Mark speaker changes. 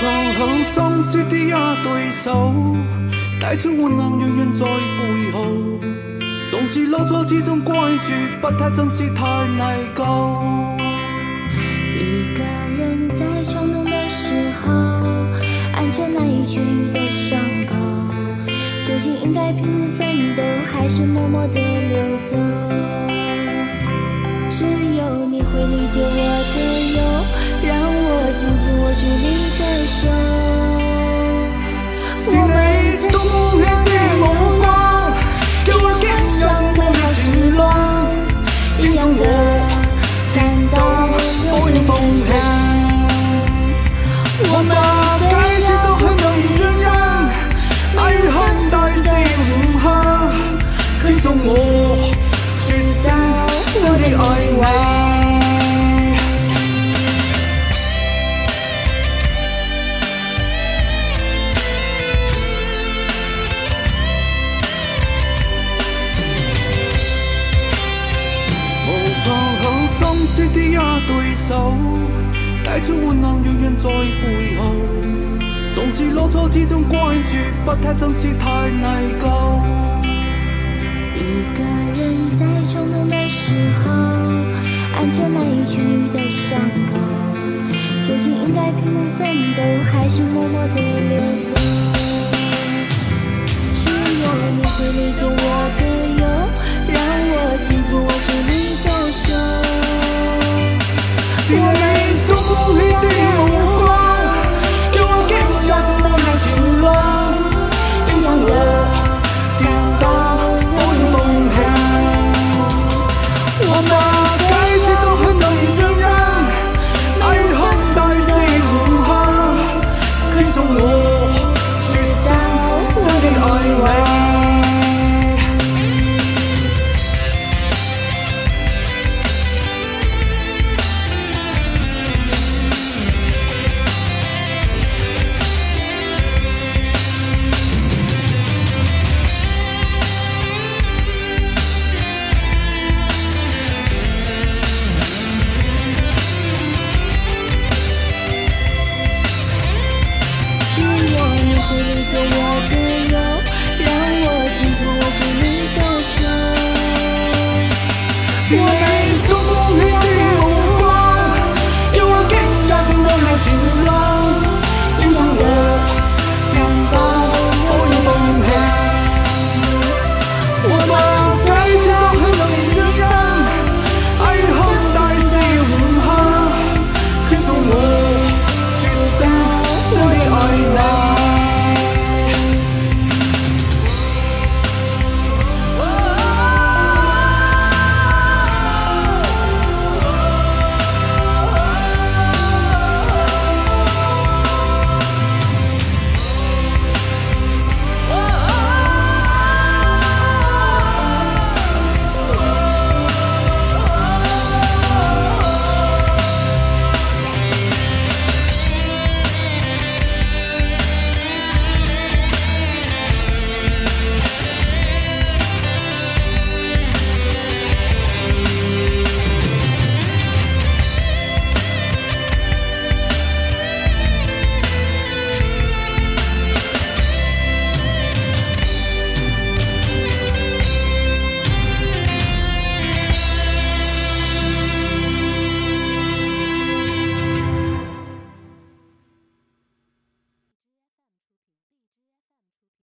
Speaker 1: 雪的一对手，带出温暖远远在背后。总是落错之中关注，不太珍惜太内疚。
Speaker 2: 一个人在冲动的时候，按着难以痊愈的伤口，究竟应该拼命奋斗，还是默默地流走？只有你会理解我的，住你的手。
Speaker 1: 心雪的一对手，带出温暖远远在背后。总是落错之中怪住，不太珍惜太内疚。
Speaker 2: 一个人在冲动的时候，按着那一圈雨的伤口，究竟应该拼命奋斗，还是默默地流走？
Speaker 1: 是你多
Speaker 2: 会理解我的